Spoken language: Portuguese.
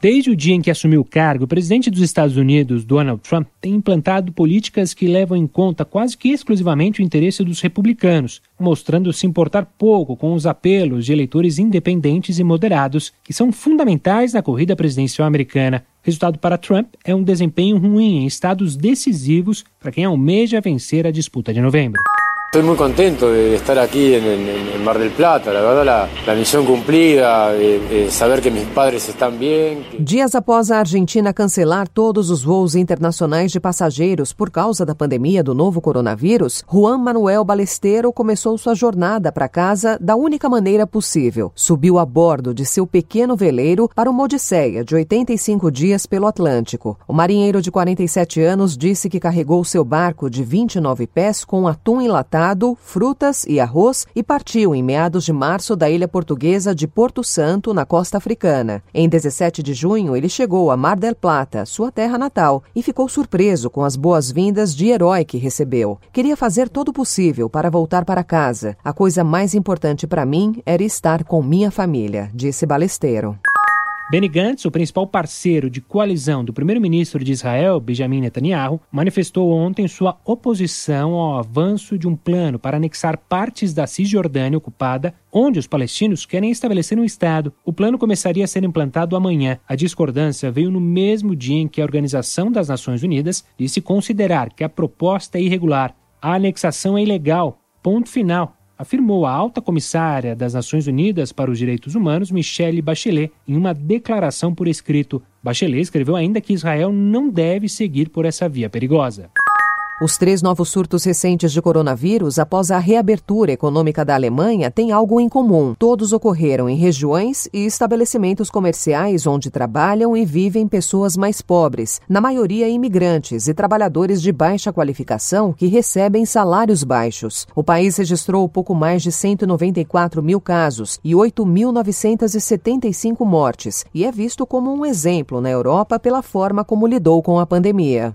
Desde o dia em que assumiu o cargo, o presidente dos Estados Unidos, Donald Trump, tem implantado políticas que levam em conta quase que exclusivamente o interesse dos republicanos, mostrando se importar pouco com os apelos de eleitores independentes e moderados, que são fundamentais na corrida presidencial americana. Resultado para Trump é um desempenho ruim em estados decisivos para quem almeja vencer a disputa de novembro. Estoy muy contento de estar aquí en, en, en Mar del Plata, la verdad la, la misión cumplida, eh, eh, saber que mis padres están bien. Dias após a Argentina cancelar todos os voos internacionais de passageiros por causa da pandemia do novo coronavírus, Juan Manuel Balesteiro começou sua jornada para casa da única maneira possível. Subiu a bordo de seu pequeno veleiro para uma odisseia de 85 dias pelo Atlântico. O marinheiro de 47 anos disse que carregou seu barco de 29 pés com atum enlatado frutas e arroz e partiu em meados de março da ilha portuguesa de Porto Santo, na costa africana. Em 17 de junho, ele chegou a Mar del Plata, sua terra natal, e ficou surpreso com as boas-vindas de herói que recebeu. Queria fazer todo o possível para voltar para casa. A coisa mais importante para mim era estar com minha família, disse Balesteiro. Benny Gantz, o principal parceiro de coalizão do primeiro-ministro de Israel, Benjamin Netanyahu, manifestou ontem sua oposição ao avanço de um plano para anexar partes da Cisjordânia ocupada, onde os palestinos querem estabelecer um Estado. O plano começaria a ser implantado amanhã. A discordância veio no mesmo dia em que a Organização das Nações Unidas disse considerar que a proposta é irregular. A anexação é ilegal. Ponto final afirmou a alta comissária das Nações Unidas para os Direitos Humanos, Michelle Bachelet, em uma declaração por escrito. Bachelet escreveu ainda que Israel não deve seguir por essa via perigosa. Os três novos surtos recentes de coronavírus após a reabertura econômica da Alemanha têm algo em comum. Todos ocorreram em regiões e estabelecimentos comerciais onde trabalham e vivem pessoas mais pobres, na maioria imigrantes e trabalhadores de baixa qualificação que recebem salários baixos. O país registrou pouco mais de 194 mil casos e 8.975 mortes e é visto como um exemplo na Europa pela forma como lidou com a pandemia.